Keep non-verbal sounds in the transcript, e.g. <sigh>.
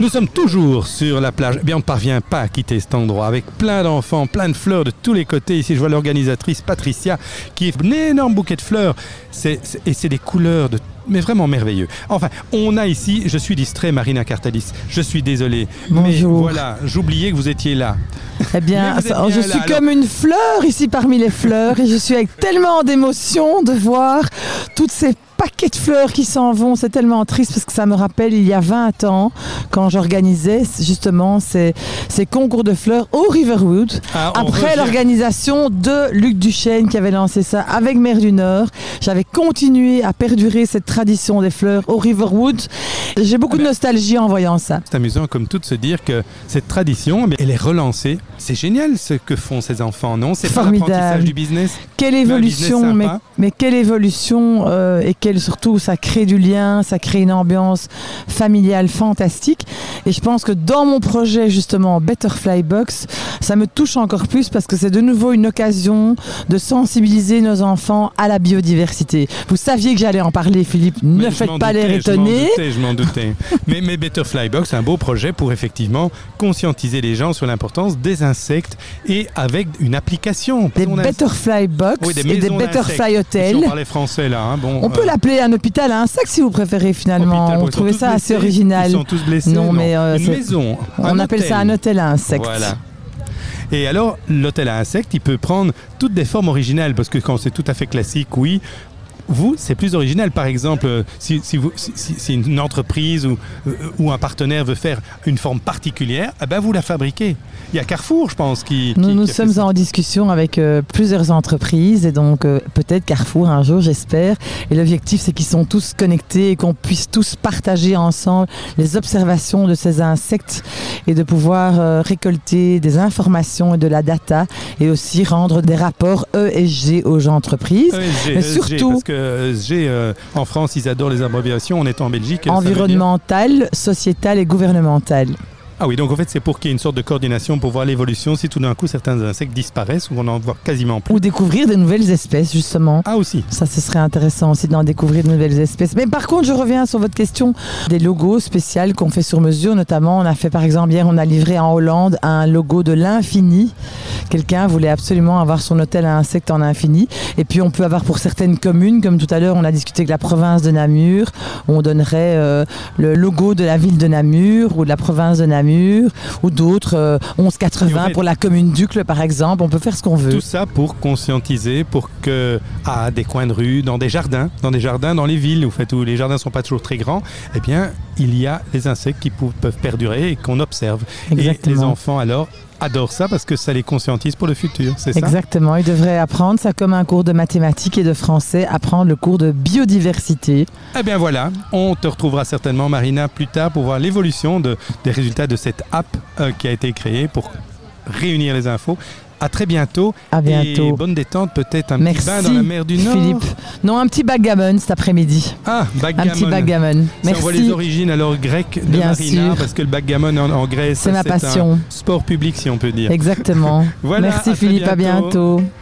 Nous sommes toujours sur la plage. Eh bien, on ne parvient pas à quitter cet endroit avec plein d'enfants, plein de fleurs de tous les côtés. Ici, je vois l'organisatrice Patricia qui est un énorme bouquet de fleurs. C'est- c'est- et c'est des couleurs de mais vraiment merveilleux. Enfin, on a ici, je suis distrait, Marina Cartalis. Je suis désolé. Mais voilà, j'oubliais que vous étiez là. Eh bien, je là, suis alors. comme une fleur ici parmi les fleurs et je suis avec tellement d'émotion de voir toutes ces paquets de fleurs qui s'en vont. C'est tellement triste parce que ça me rappelle il y a 20 ans quand j'organisais justement ces, ces concours de fleurs au Riverwood. Ah, Après l'organisation de Luc Duchesne qui avait lancé ça avec Mer du Nord, j'avais continué à perdurer cette tradition des fleurs au Riverwood. J'ai beaucoup de Ah ben. nostalgie en voyant ça. C'est amusant comme tout de se dire que cette tradition, eh elle est relancée. C'est génial ce que font ces enfants, non? C'est pas Formidable. l'apprentissage du business? Quelle évolution, business mais, quelle évolution euh, et quelle surtout ça crée du lien, ça crée une ambiance familiale fantastique. Et je pense que dans mon projet justement Betterfly Box, ça me touche encore plus parce que c'est de nouveau une occasion de sensibiliser nos enfants à la biodiversité. Vous saviez que j'allais en parler, Philippe. Ne Mais faites pas l'air doutais, je m'en étonné. doutais, Je m'en doutais. <laughs> mais, mais Better Flybox, c'est un beau projet pour effectivement conscientiser les gens sur l'importance des insectes et avec une application. Des Betterfly Box Oui, des et des Betterfly. Hotels. Si on parlait français là, hein, bon. On peut euh, l'appeler un hôpital à insectes si vous préférez finalement. hôpital, trouvait tous ça assez original. Ils sont tous blessés. Non, mais, euh, une maison. On appelle ça un hôtel à insectes. Voilà. Et alors, l'hôtel à insectes, il peut prendre toutes des formes originales, parce que quand c'est tout à fait classique, oui. Vous, c'est plus original. Par exemple, euh, si, si, vous, si, si- si une entreprise ou, euh, ou un partenaire veut faire une forme particulière, eh ben vous la fabriquez. Il y a Carrefour, je pense, qui. Nous, qui- nous qui sommes en discussion avec euh, plusieurs entreprises et donc euh, peut-être Carrefour un jour, j'espère. Et l'objectif, c'est qu'ils sont tous connectés et qu'on puisse tous partager ensemble les observations de ces insectes et de pouvoir euh, récolter des informations et de la data et aussi rendre des rapports ESG aux entreprises. ESG, Mais ESG, surtout- parce que Euh, en France, ils adorent les abréviations. On est en Belgique. environnementales, sociétales et gouvernementales. Ah oui, donc en fait, c'est pour qu'il y ait une sorte de coordination pour voir l'évolution si tout d'un coup certains insectes disparaissent ou on en voit quasiment plus. Ou découvrir des nouvelles espèces, justement. Ah aussi. Ça, ce serait intéressant aussi d'en découvrir de nouvelles espèces. Mais par contre, je reviens sur votre question des logos spéciaux qu'on fait sur mesure. Notamment, on a fait par exemple hier, on a livré en Hollande un logo de l'infini. Quelqu'un voulait absolument avoir son hôtel à insectes en infini. Et puis, on peut avoir pour certaines communes, comme tout à l'heure, on a discuté avec la province de Namur, on donnerait euh, le logo de la ville de Namur ou de la province de Namur ou d'autres euh, Et 1180 en fait- pour la commune d'Ucle, par exemple. On peut faire ce qu'on veut. Tout ça pour conscientiser, pour que à des coins de rue, dans des jardins, dans des jardins, dans les villes, au fait où les jardins sont pas toujours très grands, eh bien, il y a les insectes qui peuvent perdurer et qu'on observe. Et les Exactement. enfants alors adorent ça parce que ça les conscientise pour le futur, c'est ça? Exactement, ils devraient apprendre ça comme un cours de mathématiques et de français, apprendre le cours de biodiversité. Eh bien voilà, on te retrouvera certainement Marina plus tard pour voir l'évolution de, des résultats de cette app euh, qui a été créée pour réunir les infos. À très bientôt. À bientôt. Et bonne détente, peut-être un Merci petit bain dans la mer du Nord. Philippe. Non, un petit backgammon cet après-midi. Ah, Un backgammon. petit backgammon. Si on voit les Merci. origines alors grecques de Bien Marina, sûr. parce que le backgammon en, en Grèce, C'est ma un passion. sport public si on peut dire. Exactement. <laughs> Voilà, Merci Philippe, à bientôt.